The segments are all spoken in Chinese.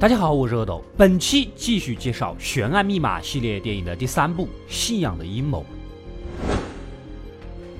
大家好，我是阿斗，本期继续介绍《悬案密码》系列电影的第三部《信仰的阴谋》。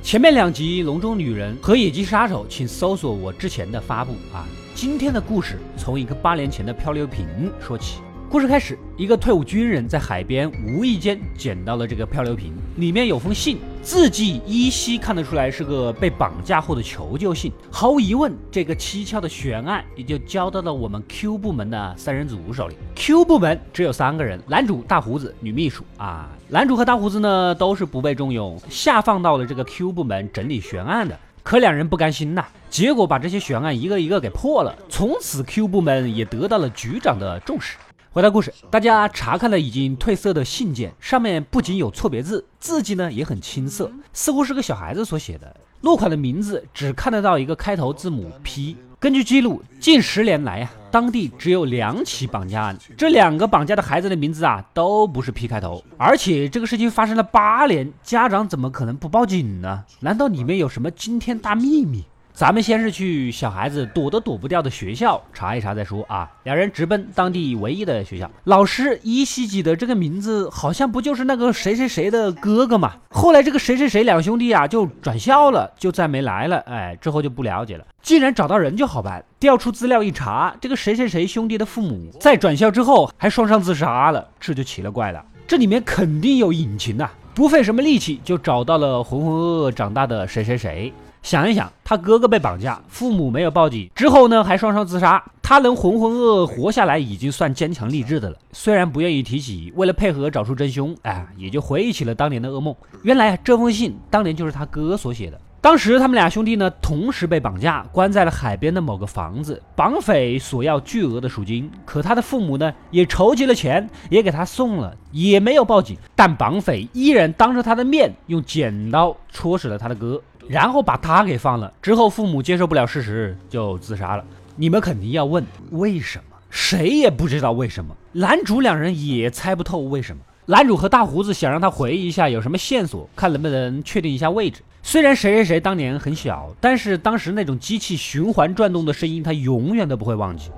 前面两集《笼中女人》和《野鸡杀手》，请搜索我之前的发布啊。今天的故事从一个八年前的漂流瓶说起。故事开始，一个退伍军人在海边无意间捡到了这个漂流瓶，里面有封信，字迹依稀看得出来是个被绑架后的求救信。毫无疑问，这个蹊跷的悬案也就交到了我们 Q 部门的三人组手里。Q 部门只有三个人：男主、大胡子、女秘书。啊，男主和大胡子呢都是不被重用，下放到了这个 Q 部门整理悬案的。可两人不甘心呐，结果把这些悬案一个一个给破了，从此 Q 部门也得到了局长的重视。回到故事，大家查看了已经褪色的信件，上面不仅有错别字，字迹呢也很青涩，似乎是个小孩子所写的。落款的名字只看得到一个开头字母 P。根据记录，近十年来啊，当地只有两起绑架案，这两个绑架的孩子的名字啊都不是 P 开头，而且这个事情发生了八年，家长怎么可能不报警呢？难道里面有什么惊天大秘密？咱们先是去小孩子躲都躲不掉的学校查一查再说啊！两人直奔当地唯一的学校，老师依稀记得这个名字，好像不就是那个谁谁谁的哥哥嘛？后来这个谁谁谁两兄弟啊就转校了，就再没来了。哎，之后就不了解了。既然找到人就好办，调出资料一查，这个谁谁谁兄弟的父母在转校之后还双双自杀了，这就奇了怪了，这里面肯定有隐情呐！不费什么力气就找到了浑浑噩噩长大的谁谁谁。想一想，他哥哥被绑架，父母没有报警，之后呢还双双自杀，他能浑浑噩噩活下来，已经算坚强励志的了。虽然不愿意提起，为了配合找出真凶，哎，也就回忆起了当年的噩梦。原来这封信当年就是他哥所写的。当时他们俩兄弟呢同时被绑架，关在了海边的某个房子。绑匪索要巨额的赎金，可他的父母呢也筹集了钱，也给他送了，也没有报警。但绑匪依然当着他的面用剪刀戳死了他的哥。然后把他给放了，之后父母接受不了事实就自杀了。你们肯定要问为什么？谁也不知道为什么。男主两人也猜不透为什么。男主和大胡子想让他回忆一下有什么线索，看能不能确定一下位置。虽然谁谁谁当年很小，但是当时那种机器循环转动的声音，他永远都不会忘记。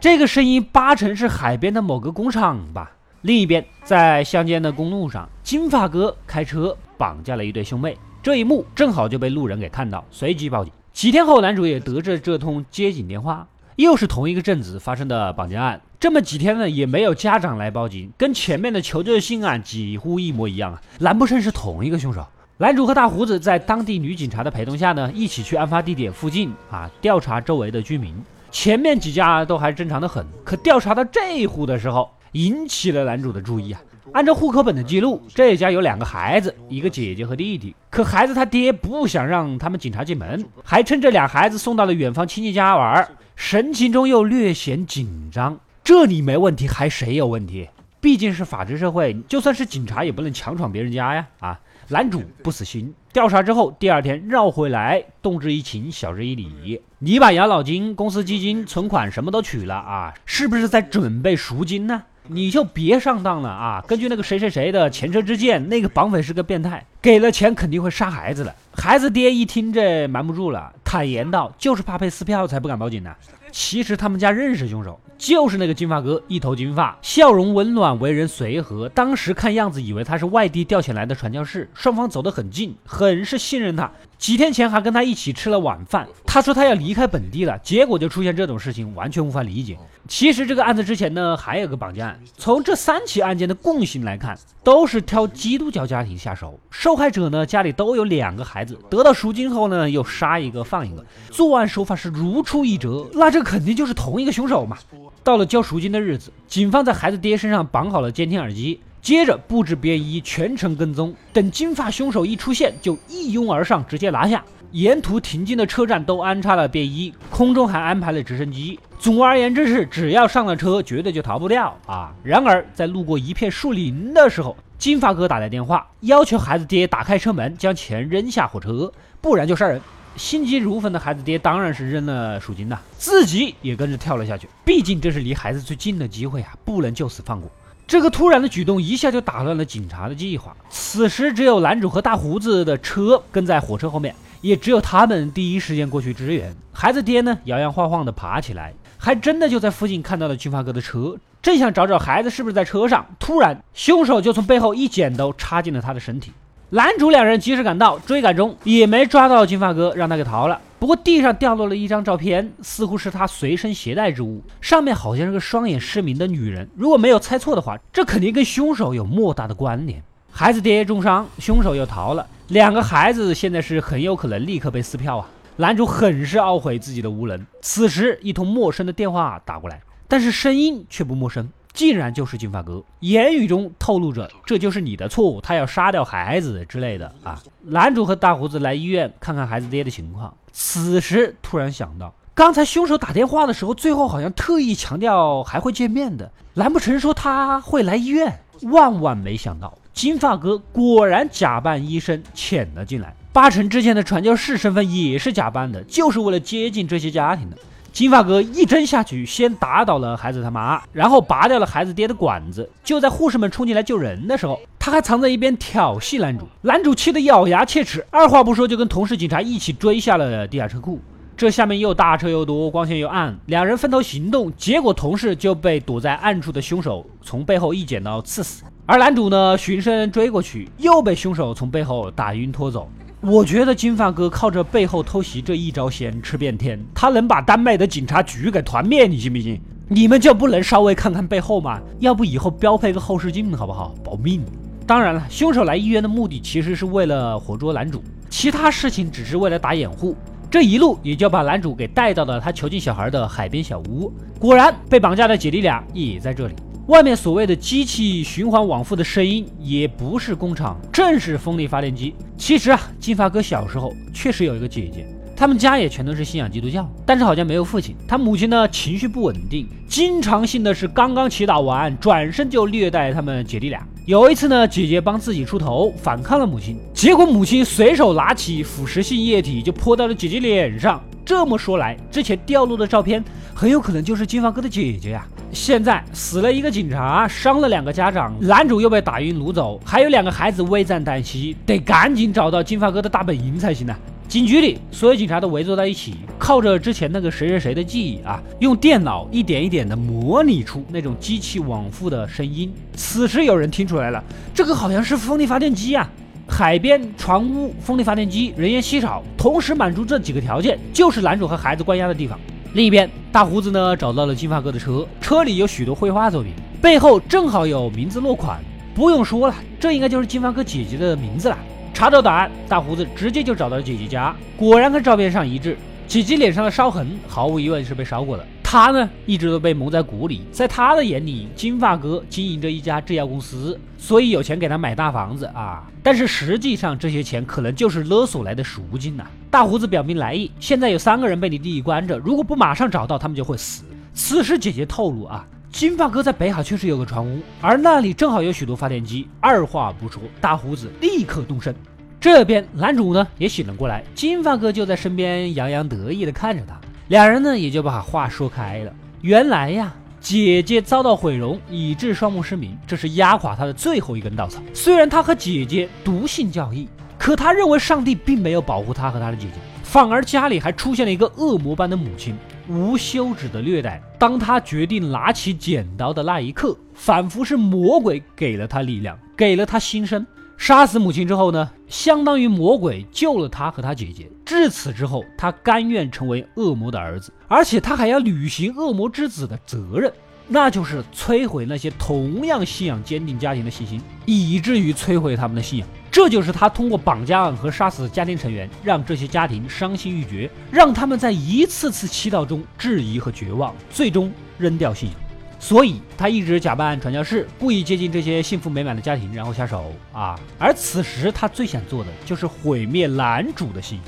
这个声音八成是海边的某个工厂吧。另一边，在乡间的公路上，金发哥开车。绑架了一对兄妹，这一幕正好就被路人给看到，随即报警。几天后，男主也得知这通接警电话，又是同一个镇子发生的绑架案。这么几天呢，也没有家长来报警，跟前面的求救信案几乎一模一样啊！难不成是同一个凶手？男主和大胡子在当地女警察的陪同下呢，一起去案发地点附近啊调查周围的居民。前面几家都还正常的很，可调查到这一户的时候，引起了男主的注意啊。按照户口本的记录，这家有两个孩子，一个姐姐和弟弟。可孩子他爹不想让他们警察进门，还趁这俩孩子送到了远方亲戚家玩，神情中又略显紧张。这里没问题，还谁有问题？毕竟是法治社会，就算是警察也不能强闯别人家呀！啊，男主不死心，调查之后，第二天绕回来，动之以情，晓之以理。你把养老金、公司基金、存款什么都取了啊，是不是在准备赎金呢？你就别上当了啊！根据那个谁谁谁的前车之鉴，那个绑匪是个变态，给了钱肯定会杀孩子的。孩子爹一听这瞒不住了，坦言道：“就是怕被撕票才不敢报警呢。”其实他们家认识凶手，就是那个金发哥，一头金发，笑容温暖，为人随和。当时看样子以为他是外地调遣来的传教士，双方走得很近，很是信任他。几天前还跟他一起吃了晚饭。他说他要离开本地了，结果就出现这种事情，完全无法理解。其实这个案子之前呢，还有个绑架案。从这三起案件的共性来看，都是挑基督教家庭下手。受受害者呢，家里都有两个孩子，得到赎金后呢，又杀一个放一个，作案手法是如出一辙。那这肯定就是同一个凶手嘛。到了交赎金的日子，警方在孩子爹身上绑好了监听耳机。接着布置便衣，全程跟踪。等金发凶手一出现，就一拥而上，直接拿下。沿途停进的车站都安插了便衣，空中还安排了直升机。总而言之是，只要上了车，绝对就逃不掉啊！然而在路过一片树林的时候，金发哥打来电话，要求孩子爹打开车门，将钱扔下火车，不然就杀人。心急如焚的孩子爹当然是扔了赎金呐，自己也跟着跳了下去。毕竟这是离孩子最近的机会啊，不能就此放过。这个突然的举动一下就打乱了警察的计划。此时只有男主和大胡子的车跟在火车后面，也只有他们第一时间过去支援。孩子爹呢，摇摇晃晃地爬起来，还真的就在附近看到了金发哥的车，正想找找孩子是不是在车上，突然凶手就从背后一剪刀插进了他的身体。男主两人及时赶到，追赶中也没抓到金发哥，让他给逃了。不过地上掉落了一张照片，似乎是他随身携带之物，上面好像是个双眼失明的女人。如果没有猜错的话，这肯定跟凶手有莫大的关联。孩子爹重伤，凶手又逃了，两个孩子现在是很有可能立刻被撕票啊！男主很是懊悔自己的无能。此时一通陌生的电话打过来，但是声音却不陌生。竟然就是金发哥，言语中透露着这就是你的错误，他要杀掉孩子之类的啊。男主和大胡子来医院看看孩子爹的情况，此时突然想到，刚才凶手打电话的时候，最后好像特意强调还会见面的，难不成说他会来医院？万万没想到，金发哥果然假扮医生潜了进来，八成之前的传教士身份也是假扮的，就是为了接近这些家庭的。金发哥一针下去，先打倒了孩子他妈，然后拔掉了孩子爹的管子。就在护士们冲进来救人的时候，他还藏在一边挑衅男主。男主气得咬牙切齿，二话不说就跟同事警察一起追下了地下车库。这下面又大车又多，光线又暗，两人分头行动，结果同事就被躲在暗处的凶手从背后一剪刀刺死，而男主呢，循声追过去，又被凶手从背后打晕拖走。我觉得金发哥靠着背后偷袭这一招先吃遍天，他能把丹麦的警察局给团灭，你信不信？你们就不能稍微看看背后吗？要不以后标配个后视镜好不好？保命。当然了，凶手来医院的目的其实是为了活捉男主，其他事情只是为了打掩护。这一路也就把男主给带到了他囚禁小孩的海边小屋。果然，被绑架的姐弟俩也在这里。外面所谓的机器循环往复的声音，也不是工厂，正是风力发电机。其实啊，金发哥小时候确实有一个姐姐，他们家也全都是信仰基督教，但是好像没有父亲。他母亲呢，情绪不稳定，经常性的是刚刚祈祷完，转身就虐待他们姐弟俩。有一次呢，姐姐帮自己出头，反抗了母亲，结果母亲随手拿起腐蚀性液体就泼到了姐姐脸上。这么说来，之前掉落的照片很有可能就是金发哥的姐姐呀。现在死了一个警察，伤了两个家长，男主又被打晕掳走，还有两个孩子危在旦夕，得赶紧找到金发哥的大本营才行呢。警局里，所有警察都围坐在一起，靠着之前那个谁谁谁的记忆啊，用电脑一点一点的模拟出那种机器往复的声音。此时有人听出来了，这个好像是风力发电机啊！海边、船屋、风力发电机，人烟稀少，同时满足这几个条件，就是男主和孩子关押的地方。另一边，大胡子呢找到了金发哥的车，车里有许多绘画作品，背后正好有名字落款。不用说了，这应该就是金发哥姐姐的名字了。查找答案，大胡子直接就找到了姐姐家，果然跟照片上一致。姐姐脸上的烧痕，毫无疑问是被烧过的。他呢，一直都被蒙在鼓里，在他的眼里，金发哥经营着一家制药公司，所以有钱给他买大房子啊。但是实际上，这些钱可能就是勒索来的赎金呐。大胡子表明来意，现在有三个人被你弟弟关着，如果不马上找到，他们就会死。此时姐姐透露啊，金发哥在北海确实有个船屋，而那里正好有许多发电机。二话不说，大胡子立刻动身。这边男主呢也醒了过来，金发哥就在身边洋洋得意的看着他。两人呢也就把话说开了。原来呀，姐姐遭到毁容，以致双目失明，这是压垮他的最后一根稻草。虽然他和姐姐笃信教义，可他认为上帝并没有保护他和他的姐姐，反而家里还出现了一个恶魔般的母亲，无休止的虐待。当他决定拿起剪刀的那一刻，仿佛是魔鬼给了他力量，给了他新生。杀死母亲之后呢，相当于魔鬼救了他和他姐姐。至此之后，他甘愿成为恶魔的儿子，而且他还要履行恶魔之子的责任，那就是摧毁那些同样信仰坚定家庭的信心，以至于摧毁他们的信仰。这就是他通过绑架案和杀死家庭成员，让这些家庭伤心欲绝，让他们在一次次祈祷中质疑和绝望，最终扔掉信仰。所以他一直假扮传教士，故意接近这些幸福美满的家庭，然后下手啊。而此时他最想做的就是毁灭男主的信仰。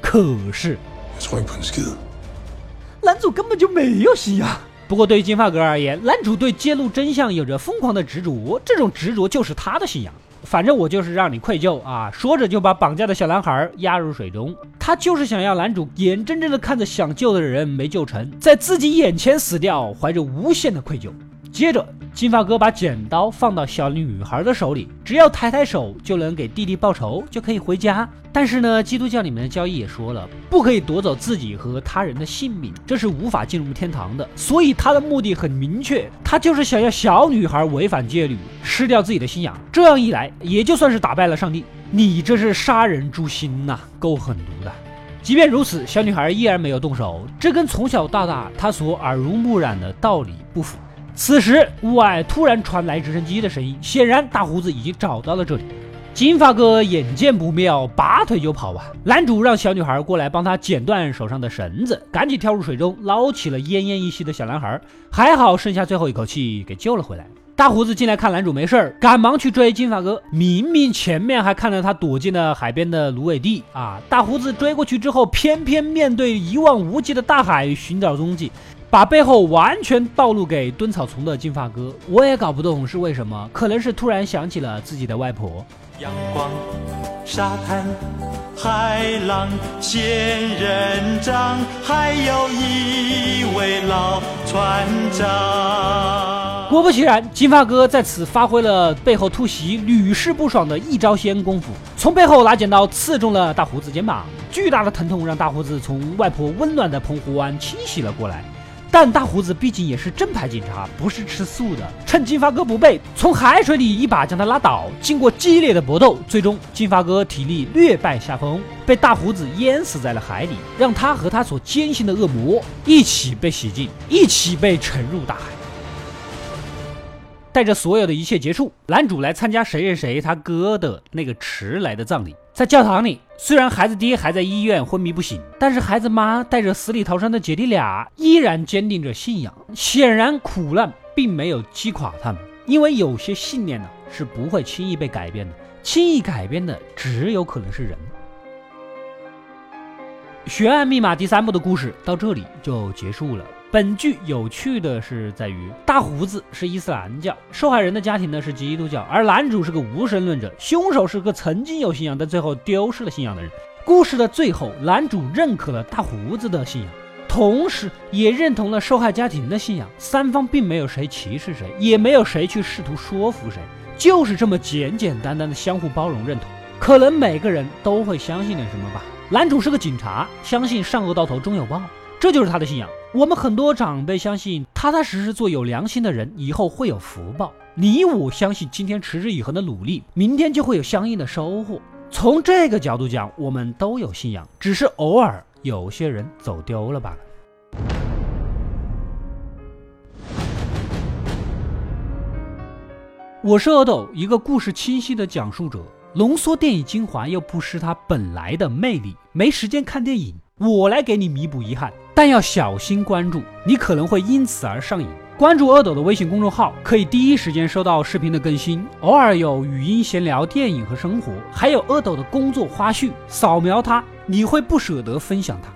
可是，男主根本就没有信仰。不过对于金发哥而言，男主对揭露真相有着疯狂的执着，这种执着就是他的信仰。反正我就是让你愧疚啊！说着就把绑架的小男孩压入水中。他就是想要男主眼睁睁的看着想救的人没救成，在自己眼前死掉，怀着无限的愧疚。接着金发哥把剪刀放到小女孩的手里，只要抬抬手就能给弟弟报仇，就可以回家。但是呢，基督教里面的教义也说了，不可以夺走自己和他人的性命，这是无法进入天堂的。所以他的目的很明确，他就是想要小女孩违反戒律，失掉自己的信仰。这样一来，也就算是打败了上帝。你这是杀人诛心呐，够狠毒的。即便如此，小女孩依然没有动手，这跟从小到大她所耳濡目染的道理不符。此时，屋外突然传来直升机的声音，显然大胡子已经找到了这里。金发哥眼见不妙，拔腿就跑啊！男主让小女孩过来帮他剪断手上的绳子，赶紧跳入水中捞起了奄奄一息的小男孩，还好剩下最后一口气给救了回来。大胡子进来看男主没事儿，赶忙去追金发哥。明明前面还看到他躲进了海边的芦苇地啊！大胡子追过去之后，偏偏面对一望无际的大海寻找踪迹，把背后完全暴露给蹲草丛的金发哥。我也搞不懂是为什么，可能是突然想起了自己的外婆。阳光、沙滩、海浪、仙人掌，还有一位老船长。果不其然，金发哥在此发挥了背后突袭屡试不爽的一招仙功夫，从背后拿剪刀刺中了大胡子肩膀，巨大的疼痛让大胡子从外婆温暖的澎湖湾清醒了过来。但大胡子毕竟也是正牌警察，不是吃素的，趁金发哥不备，从海水里一把将他拉倒。经过激烈的搏斗，最终金发哥体力略败下风，被大胡子淹死在了海里，让他和他所坚信的恶魔一起被洗净，一起被沉入大海。带着所有的一切结束，男主来参加谁谁谁他哥的那个迟来的葬礼。在教堂里，虽然孩子爹还在医院昏迷不醒，但是孩子妈带着死里逃生的姐弟俩依然坚定着信仰。显然，苦难并没有击垮他们，因为有些信念呢是不会轻易被改变的，轻易改变的只有可能是人。悬案密码第三部的故事到这里就结束了。本剧有趣的是在于，大胡子是伊斯兰教，受害人的家庭呢是基督教，而男主是个无神论者，凶手是个曾经有信仰但最后丢失了信仰的人。故事的最后，男主认可了大胡子的信仰，同时也认同了受害家庭的信仰。三方并没有谁歧视谁，也没有谁去试图说服谁，就是这么简简单单的相互包容认同。可能每个人都会相信点什么吧。男主是个警察，相信善恶到头终有报。这就是他的信仰。我们很多长辈相信，踏踏实实做有良心的人，以后会有福报。你我相信，今天持之以恒的努力，明天就会有相应的收获。从这个角度讲，我们都有信仰，只是偶尔有些人走丢了罢了。我是阿斗，一个故事清晰的讲述者，浓缩电影精华又不失它本来的魅力。没时间看电影。我来给你弥补遗憾，但要小心关注，你可能会因此而上瘾。关注阿斗的微信公众号，可以第一时间收到视频的更新，偶尔有语音闲聊电影和生活，还有阿斗的工作花絮。扫描它，你会不舍得分享它。